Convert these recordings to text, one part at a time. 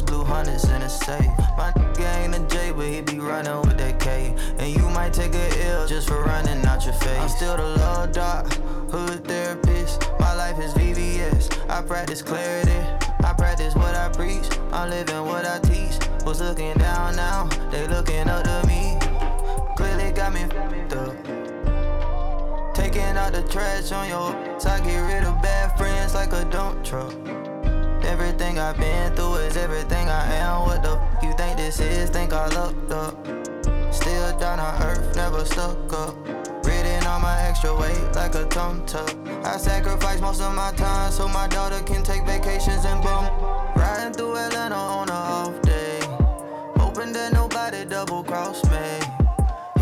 blue hundreds in a safe. My nigga ain't a J, but he be running with that K. And you might take a L just for running out your face. I'm still the love doc, hood therapist. My life is VVS. I practice clarity. I practice what I preach. I'm living what I teach. Was looking down now, they looking up to me. Clearly got me f***ed up. Taking out the trash on your I get rid of bad friends like a dump truck. Everything I've been through is everything I am. What the f you think this is? Think I looked up. Still down on earth, never stuck up. Ridden on my extra weight like a tum tuck. I sacrifice most of my time so my daughter can take vacations and boom. Riding through Atlanta on a off day. Hoping that nobody double cross me.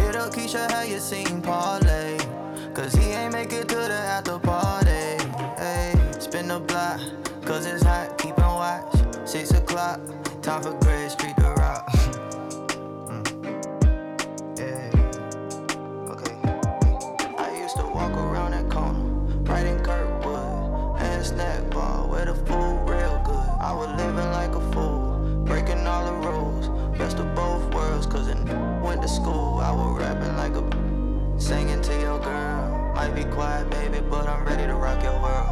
Hit up Keisha, how you seen Parlay? Cause he I was rapping like a singing to your girl. Might be quiet, baby, but I'm ready to rock your world.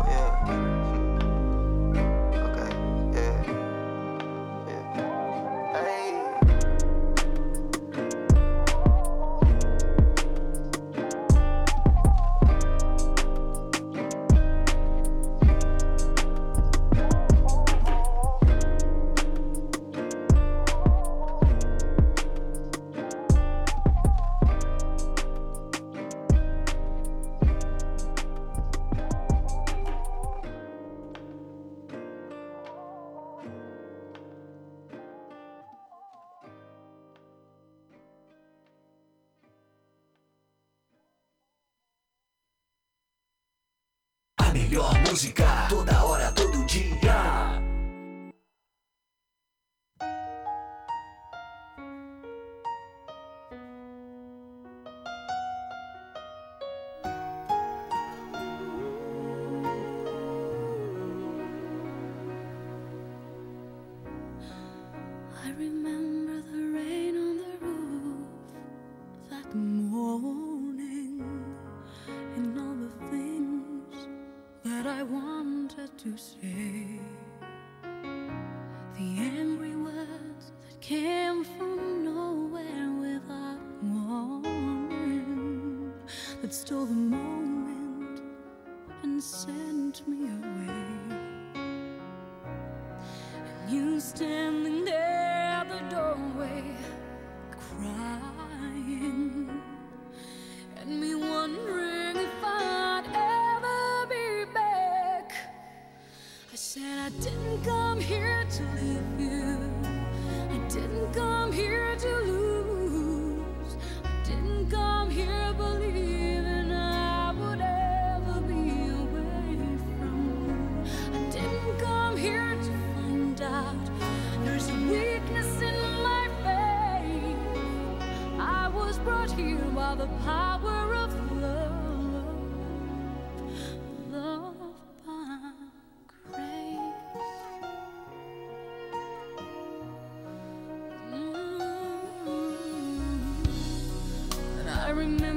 Música, came from nowhere without warning that stole the moment and sent me away. You standing remember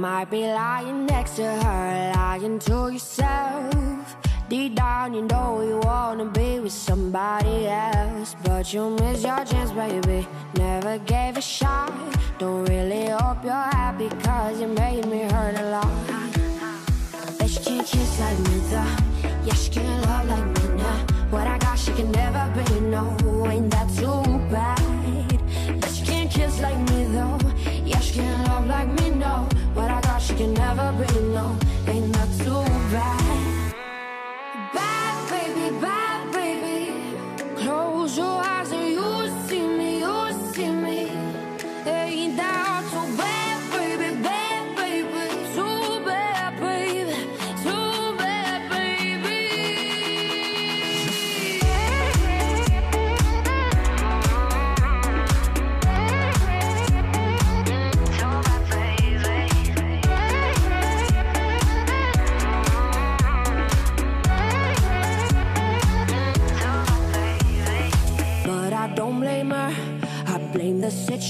might be lying next to her, lying to yourself. Deep down, you know you wanna be with somebody else. But you miss your chance, baby. Never gave a shot. Don't really hope you're happy, cause you made me hurt a lot. Bet she can't kiss like me, though. Yeah, she can't love like me now. What I got, she can never be, no. Ain't that too bad? Bet she can't kiss like me, though. Yeah, she can't love like me, no. What I got, she can never be, no. Ain't that too bad?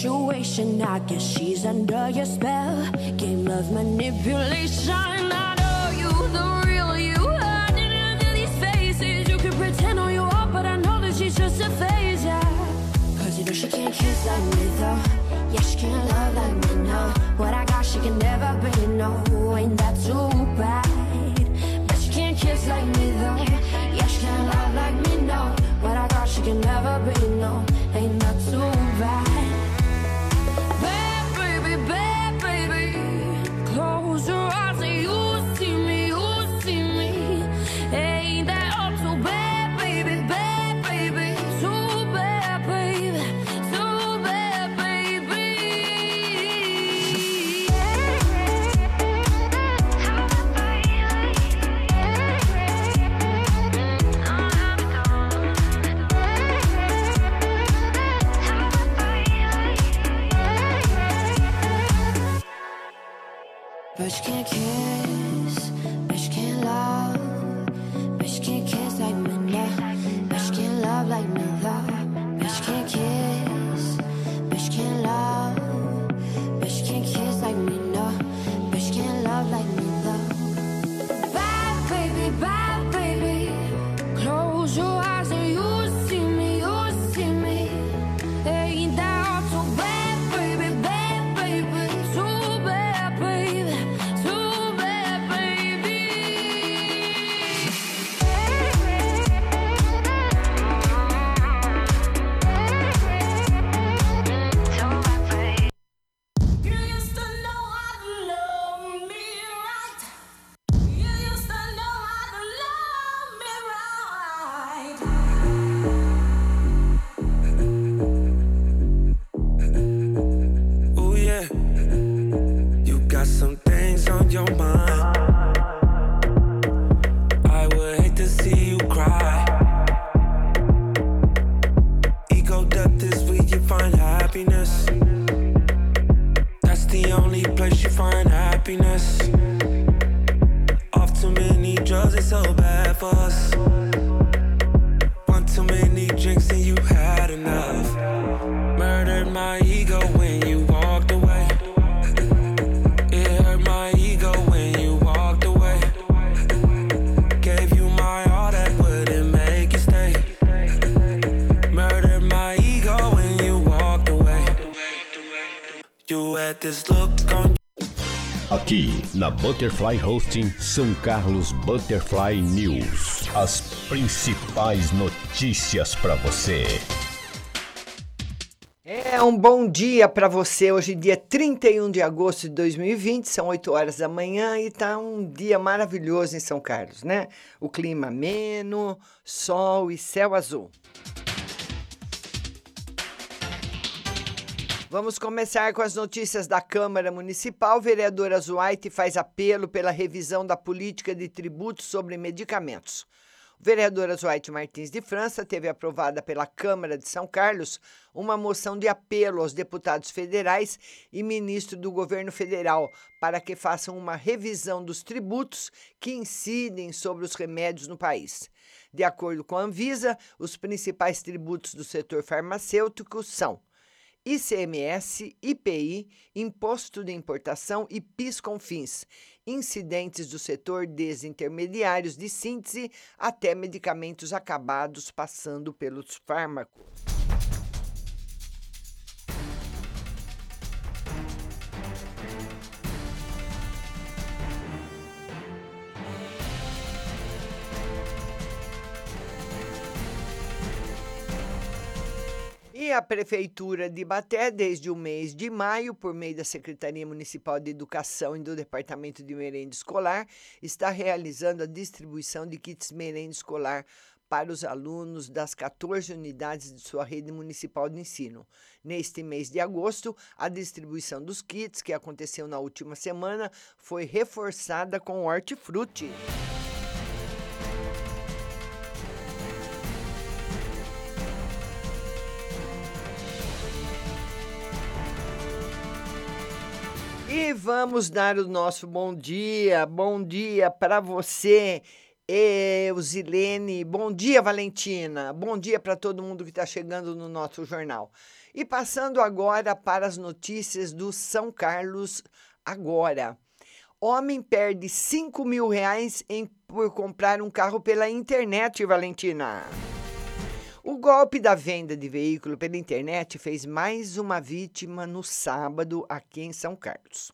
Situation. I guess she's under your spell. Game of manipulation. I know you, the real you. Hiding under these faces. You can pretend all you want, but I know that she's just a phase, yeah. Cause you know she can't kiss like me, though. Yeah, she can't love like me, no. What I got, she can never be, no. Aqui na Butterfly Hosting São Carlos Butterfly News. As principais notícias para você. É um bom dia para você. Hoje, dia 31 de agosto de 2020, são 8 horas da manhã e tá um dia maravilhoso em São Carlos, né? O clima ameno, sol e céu azul. Vamos começar com as notícias da Câmara Municipal. Vereadora Zuaite faz apelo pela revisão da política de tributos sobre medicamentos. O vereador Azuaite Martins de França teve aprovada pela Câmara de São Carlos uma moção de apelo aos deputados federais e ministro do governo federal para que façam uma revisão dos tributos que incidem sobre os remédios no país. De acordo com a Anvisa, os principais tributos do setor farmacêutico são ICMS, IPI, Imposto de Importação e PIS/COFINS, incidentes do setor desde intermediários de síntese até medicamentos acabados passando pelos fármacos. A Prefeitura de Baté, desde o mês de maio, por meio da Secretaria Municipal de Educação e do Departamento de Merenda Escolar, está realizando a distribuição de kits merenda escolar para os alunos das 14 unidades de sua rede municipal de ensino. Neste mês de agosto, a distribuição dos kits, que aconteceu na última semana, foi reforçada com hortifruti. E vamos dar o nosso bom dia, bom dia para você, Eusilene, bom dia, Valentina, bom dia para todo mundo que está chegando no nosso jornal. E passando agora para as notícias do São Carlos agora. Homem perde 5 mil reais em, por comprar um carro pela internet, Valentina. O golpe da venda de veículo pela internet fez mais uma vítima no sábado aqui em São Carlos.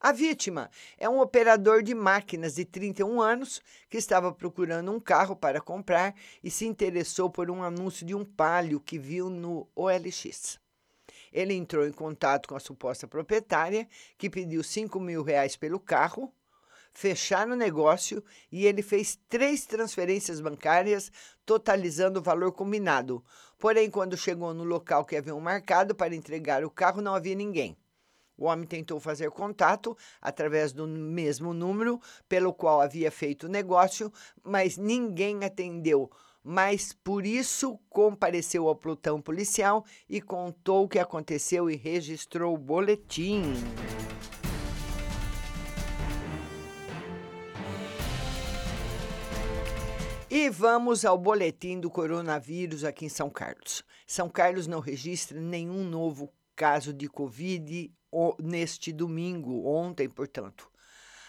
A vítima é um operador de máquinas de 31 anos que estava procurando um carro para comprar e se interessou por um anúncio de um Palio que viu no OLX. Ele entrou em contato com a suposta proprietária, que pediu 5 mil reais pelo carro, fecharam o negócio e ele fez três transferências bancárias, totalizando o valor combinado. Porém, quando chegou no local que haviam marcado para entregar o carro, não havia ninguém. O homem tentou fazer contato através do mesmo número pelo qual havia feito o negócio, mas ninguém atendeu. Mas por isso compareceu ao plutão policial e contou o que aconteceu e registrou o boletim. E vamos ao boletim do coronavírus aqui em São Carlos. São Carlos não registra nenhum novo caso de Covid neste domingo, ontem, portanto.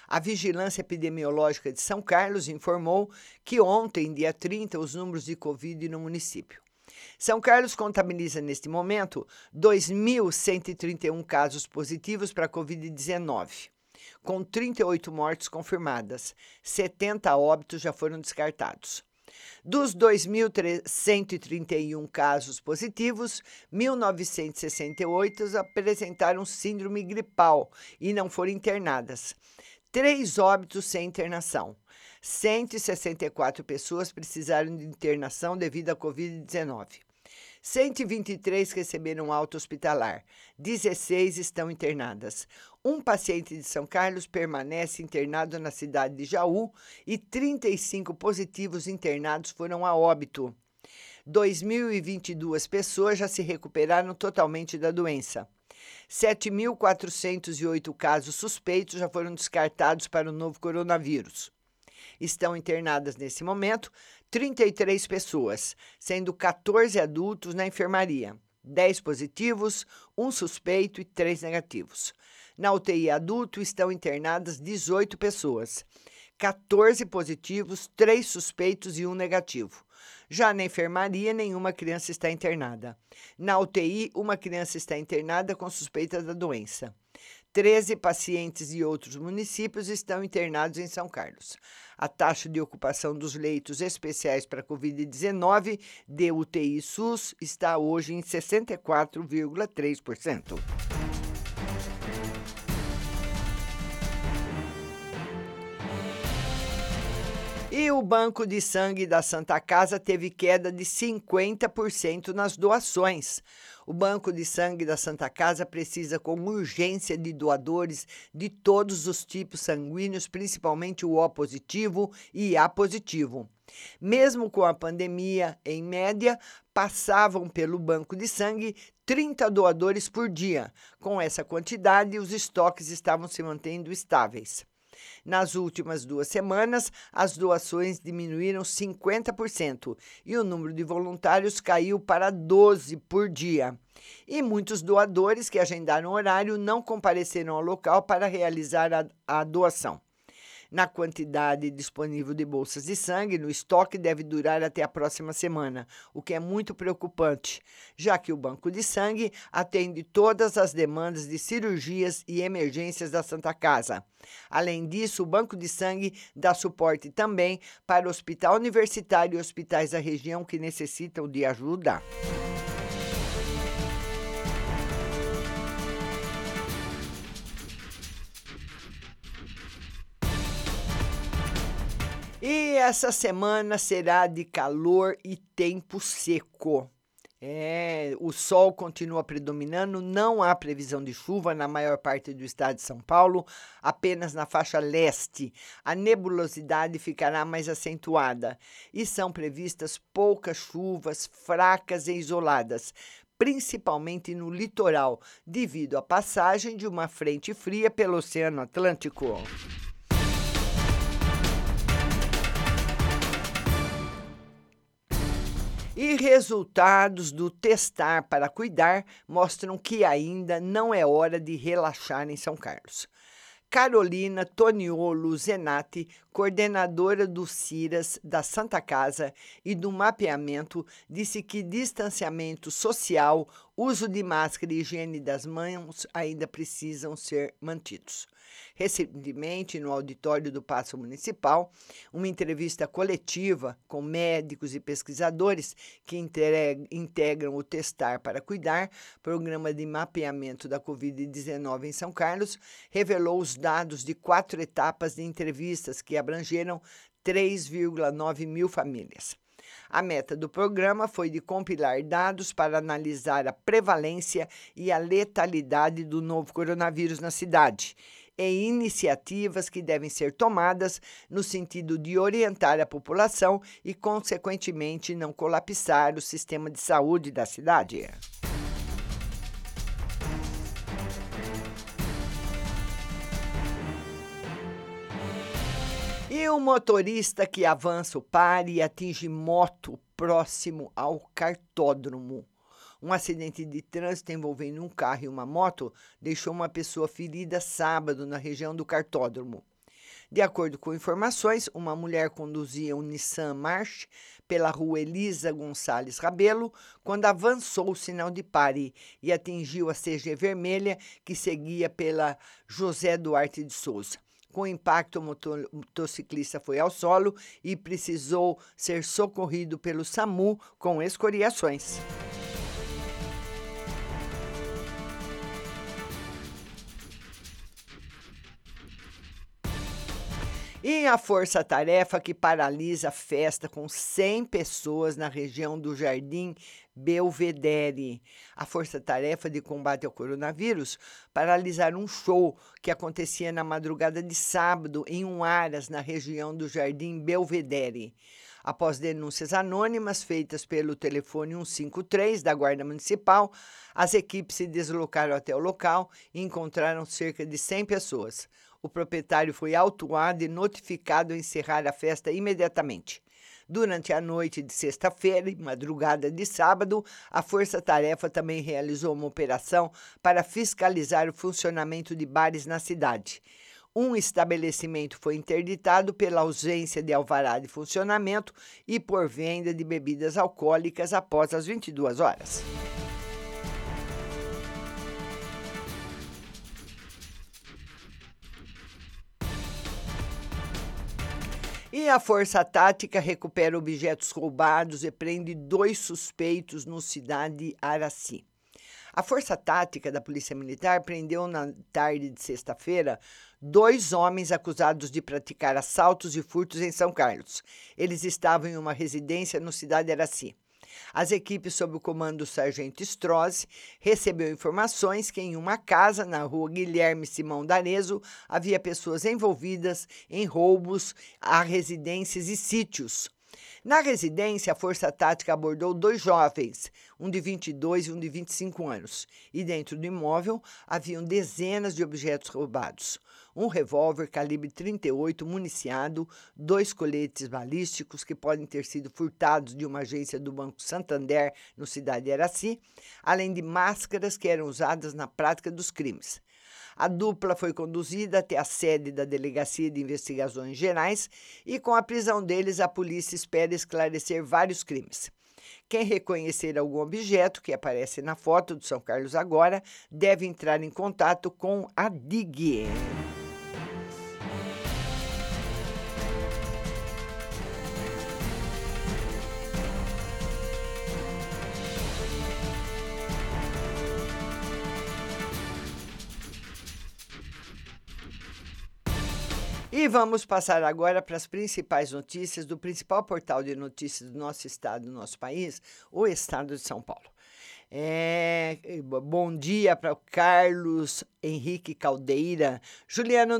A Vigilância Epidemiológica de São Carlos informou que ontem, dia 30, os números de Covid no município. São Carlos contabiliza neste momento 2.131 casos positivos para Covid-19 com 38 mortes confirmadas. 70 óbitos já foram descartados. Dos 2.131 casos positivos, 1.968 apresentaram síndrome gripal e não foram internadas. Três óbitos sem internação. 164 pessoas precisaram de internação devido à Covid-19. 123 receberam alta hospitalar, 16 estão internadas. Um paciente de São Carlos permanece internado na cidade de Jaú e 35 positivos internados foram a óbito. 2.022 pessoas já se recuperaram totalmente da doença. 7.408 casos suspeitos já foram descartados para o novo coronavírus. Estão internadas nesse momento 33 pessoas, sendo 14 adultos na enfermaria, 10 positivos, um suspeito e 3 negativos. Na UTI adulto estão internadas 18 pessoas, 14 positivos, 3 suspeitos e um negativo. Já na enfermaria, nenhuma criança está internada. Na UTI, uma criança está internada com suspeita da doença. 13 pacientes de outros municípios estão internados em São Carlos. A taxa de ocupação dos leitos especiais para Covid-19 de UTI SUS está hoje em 64,3%. E o Banco de Sangue da Santa Casa teve queda de 50% nas doações. O Banco de Sangue da Santa Casa precisa com urgência de doadores de todos os tipos sanguíneos, principalmente o O positivo e A positivo. Mesmo com a pandemia, em média, passavam pelo banco de sangue 30 doadores por dia. Com essa quantidade, os estoques estavam se mantendo estáveis. Nas últimas duas semanas, as doações diminuíram 50% e o número de voluntários caiu para 12 por dia. E muitos doadores que agendaram horário não compareceram ao local para realizar a, a doação na quantidade disponível de bolsas de sangue no estoque deve durar até a próxima semana, o que é muito preocupante, já que o banco de sangue atende todas as demandas de cirurgias e emergências da Santa Casa. Além disso, o banco de sangue dá suporte também para o hospital universitário e hospitais da região que necessitam de ajuda. E essa semana será de calor e tempo seco. É, o sol continua predominando, não há previsão de chuva na maior parte do estado de São Paulo, apenas na faixa leste. A nebulosidade ficará mais acentuada e são previstas poucas chuvas fracas e isoladas, principalmente no litoral, devido à passagem de uma frente fria pelo Oceano Atlântico. E resultados do testar para cuidar mostram que ainda não é hora de relaxar em São Carlos. Carolina Toniolo Zenati, coordenadora do CIRAS da Santa Casa e do mapeamento, disse que distanciamento social, uso de máscara e higiene das mãos ainda precisam ser mantidos recentemente no auditório do Paço Municipal, uma entrevista coletiva com médicos e pesquisadores que integram o Testar para Cuidar, programa de mapeamento da Covid-19 em São Carlos, revelou os dados de quatro etapas de entrevistas que abrangeram 3,9 mil famílias. A meta do programa foi de compilar dados para analisar a prevalência e a letalidade do novo coronavírus na cidade e iniciativas que devem ser tomadas no sentido de orientar a população e, consequentemente, não colapsar o sistema de saúde da cidade. E o motorista que avança o pare e atinge moto próximo ao cartódromo. Um acidente de trânsito envolvendo um carro e uma moto deixou uma pessoa ferida sábado na região do cartódromo. De acordo com informações, uma mulher conduzia um Nissan March pela rua Elisa Gonçalves Rabelo quando avançou o sinal de pare e atingiu a CG vermelha que seguia pela José Duarte de Souza. Com impacto, o motociclista foi ao solo e precisou ser socorrido pelo SAMU com escoriações. E a força-tarefa que paralisa a festa com 100 pessoas na região do Jardim Belvedere. A força-tarefa de combate ao coronavírus paralisaram um show que acontecia na madrugada de sábado em um Aras, na região do Jardim Belvedere. Após denúncias anônimas feitas pelo telefone 153 da Guarda Municipal, as equipes se deslocaram até o local e encontraram cerca de 100 pessoas. O proprietário foi autuado e notificado a encerrar a festa imediatamente. Durante a noite de sexta-feira e madrugada de sábado, a Força Tarefa também realizou uma operação para fiscalizar o funcionamento de bares na cidade. Um estabelecimento foi interditado pela ausência de alvará de funcionamento e por venda de bebidas alcoólicas após as 22 horas. E a Força Tática recupera objetos roubados e prende dois suspeitos no Cidade Araci. A Força Tática da Polícia Militar prendeu na tarde de sexta-feira dois homens acusados de praticar assaltos e furtos em São Carlos. Eles estavam em uma residência no Cidade Araci. As equipes sob o comando do sargento Strozzi recebeu informações que em uma casa na rua Guilherme Simão Darezo havia pessoas envolvidas em roubos a residências e sítios. Na residência, a Força Tática abordou dois jovens, um de 22 e um de 25 anos, e dentro do imóvel haviam dezenas de objetos roubados. Um revólver calibre 38 municiado, dois coletes balísticos que podem ter sido furtados de uma agência do Banco Santander no Cidade de Araci, além de máscaras que eram usadas na prática dos crimes. A dupla foi conduzida até a sede da Delegacia de Investigações Gerais e, com a prisão deles, a polícia espera esclarecer vários crimes. Quem reconhecer algum objeto que aparece na foto do São Carlos agora deve entrar em contato com a DIG. E vamos passar agora para as principais notícias do principal portal de notícias do nosso estado, do nosso país, o Estado de São Paulo. É, bom dia para o Carlos Henrique Caldeira. Juliano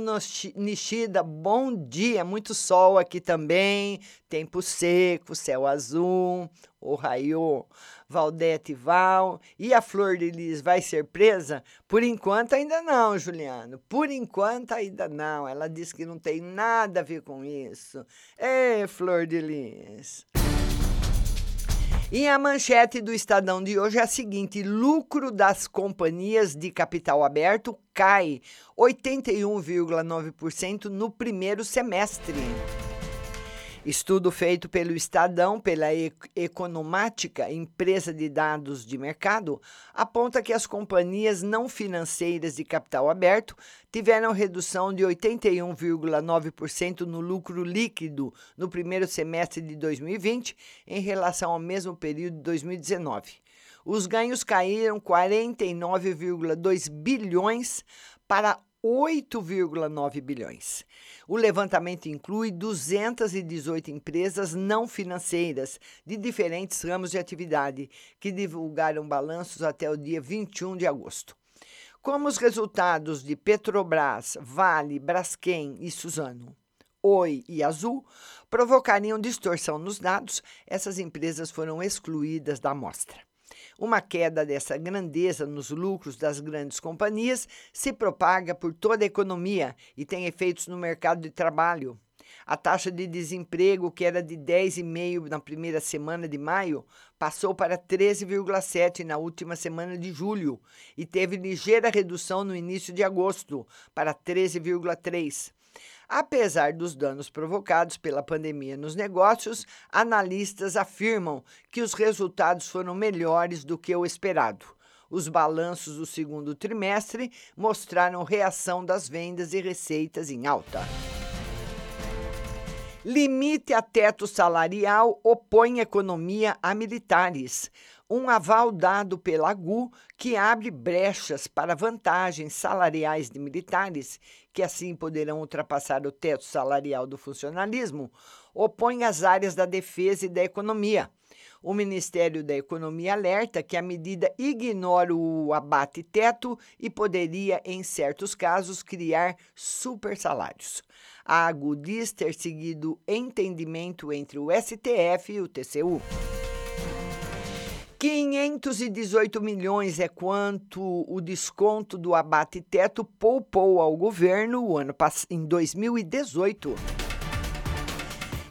Nishida, bom dia. Muito sol aqui também. Tempo seco, céu azul. O Raio, Valdete Val. E a Flor de Lis vai ser presa? Por enquanto ainda não, Juliano. Por enquanto ainda não. Ela disse que não tem nada a ver com isso. Ê, Flor de Lis. E a manchete do Estadão de hoje é a seguinte: lucro das companhias de capital aberto cai 81,9% no primeiro semestre. Estudo feito pelo Estadão, pela Economática, empresa de dados de mercado, aponta que as companhias não financeiras de capital aberto tiveram redução de 81,9% no lucro líquido no primeiro semestre de 2020 em relação ao mesmo período de 2019. Os ganhos caíram 49,2 bilhões para 8,9 bilhões. O levantamento inclui 218 empresas não financeiras de diferentes ramos de atividade que divulgaram balanços até o dia 21 de agosto. Como os resultados de Petrobras, Vale, Braskem e Suzano Oi e Azul provocariam distorção nos dados, essas empresas foram excluídas da amostra. Uma queda dessa grandeza nos lucros das grandes companhias se propaga por toda a economia e tem efeitos no mercado de trabalho. A taxa de desemprego, que era de 10,5% na primeira semana de maio, passou para 13,7% na última semana de julho e teve ligeira redução no início de agosto, para 13,3%. Apesar dos danos provocados pela pandemia nos negócios, analistas afirmam que os resultados foram melhores do que o esperado. Os balanços do segundo trimestre mostraram reação das vendas e receitas em alta. Limite a teto salarial opõe economia a militares um aval dado pela AGU que abre brechas para vantagens salariais de militares, que assim poderão ultrapassar o teto salarial do funcionalismo, opõe as áreas da defesa e da economia. O Ministério da Economia alerta que a medida ignora o abate-teto e poderia, em certos casos, criar supersalários. A AGU diz ter seguido entendimento entre o STF e o TCU. 518 milhões é quanto o desconto do abate-teto poupou ao governo ano em 2018.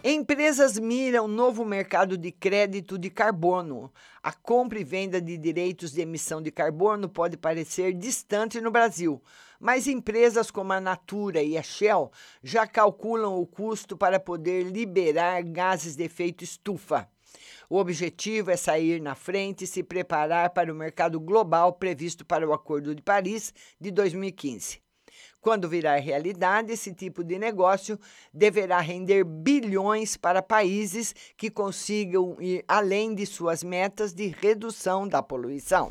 Empresas miram novo mercado de crédito de carbono. A compra e venda de direitos de emissão de carbono pode parecer distante no Brasil, mas empresas como a Natura e a Shell já calculam o custo para poder liberar gases de efeito estufa. O objetivo é sair na frente e se preparar para o mercado global previsto para o Acordo de Paris de 2015. Quando virar realidade, esse tipo de negócio deverá render bilhões para países que consigam ir além de suas metas de redução da poluição.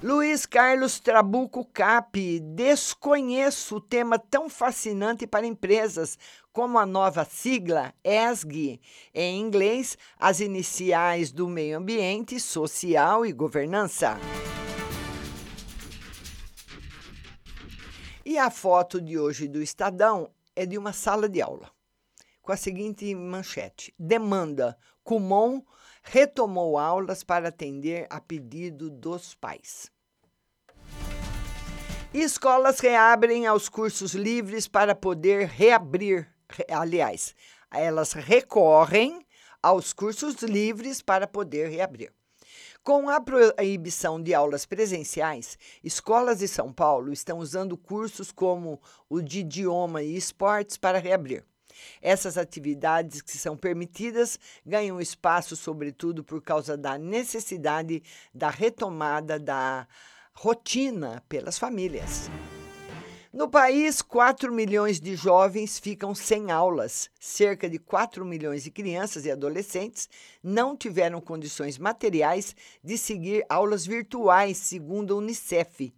Luiz Carlos Trabuco Cap, desconheço o tema tão fascinante para empresas como a nova sigla ESG, em inglês, as iniciais do meio ambiente, social e governança. E a foto de hoje do Estadão é de uma sala de aula com a seguinte manchete: Demanda. Kumon retomou aulas para atender a pedido dos pais. Escolas reabrem aos cursos livres para poder reabrir. Aliás, elas recorrem aos cursos livres para poder reabrir. Com a proibição de aulas presenciais, escolas de São Paulo estão usando cursos como o de idioma e esportes para reabrir. Essas atividades que são permitidas ganham espaço, sobretudo por causa da necessidade da retomada da rotina pelas famílias. No país, 4 milhões de jovens ficam sem aulas. Cerca de 4 milhões de crianças e adolescentes não tiveram condições materiais de seguir aulas virtuais, segundo a Unicef,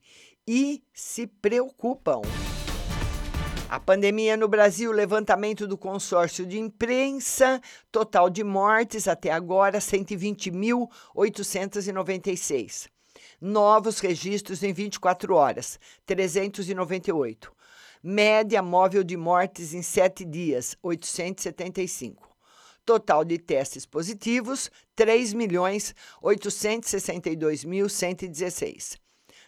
e se preocupam. A pandemia no Brasil, levantamento do consórcio de imprensa, total de mortes até agora 120.896 novos registros em 24 horas, 398. Média móvel de mortes em 7 dias, 875. Total de testes positivos, 3.862.116.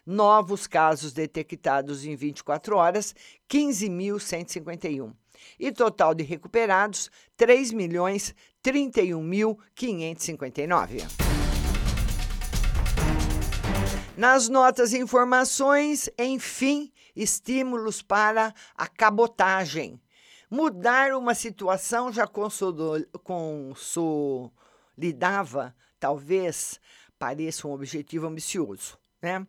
Novos casos detectados em 24 horas, 15.151. E total de recuperados, 3.031.559. Nas notas e informações, enfim, estímulos para a cabotagem. Mudar uma situação já consolidava, talvez pareça um objetivo ambicioso, né?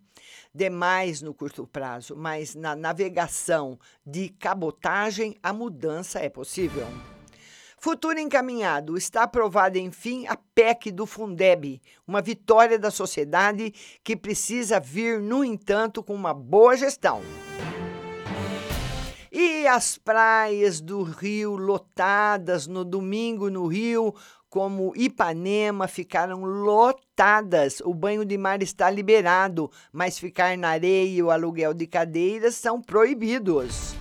Demais no curto prazo, mas na navegação de cabotagem a mudança é possível. Futuro encaminhado. Está aprovada, enfim, a PEC do Fundeb, uma vitória da sociedade que precisa vir, no entanto, com uma boa gestão. E as praias do Rio lotadas no domingo no Rio, como Ipanema, ficaram lotadas. O banho de mar está liberado, mas ficar na areia e o aluguel de cadeiras são proibidos.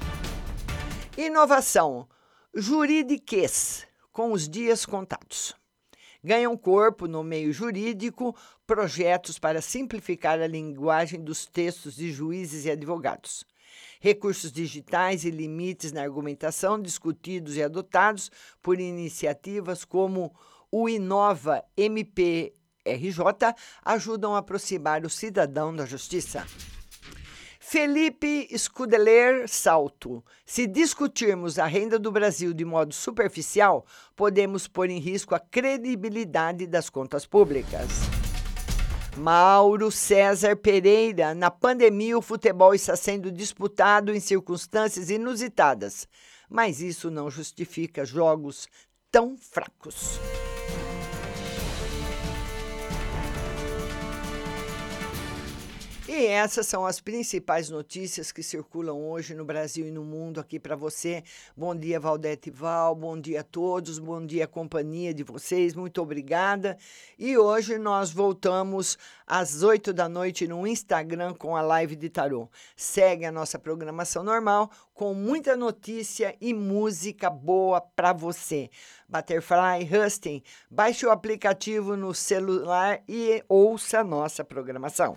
Inovação juridiquês, com os dias contados. Ganham corpo no meio jurídico projetos para simplificar a linguagem dos textos de juízes e advogados. Recursos digitais e limites na argumentação discutidos e adotados por iniciativas como o Inova MPRJ ajudam a aproximar o cidadão da justiça. Felipe Scudeler Salto. Se discutirmos a renda do Brasil de modo superficial, podemos pôr em risco a credibilidade das contas públicas. Mauro César Pereira. Na pandemia, o futebol está sendo disputado em circunstâncias inusitadas, mas isso não justifica jogos tão fracos. E essas são as principais notícias que circulam hoje no Brasil e no mundo aqui para você. Bom dia, Valdete Val, bom dia a todos, bom dia, companhia de vocês, muito obrigada. E hoje nós voltamos às 8 da noite no Instagram com a live de tarô. Segue a nossa programação normal com muita notícia e música boa para você. Butterfly Husting, baixe o aplicativo no celular e ouça a nossa programação.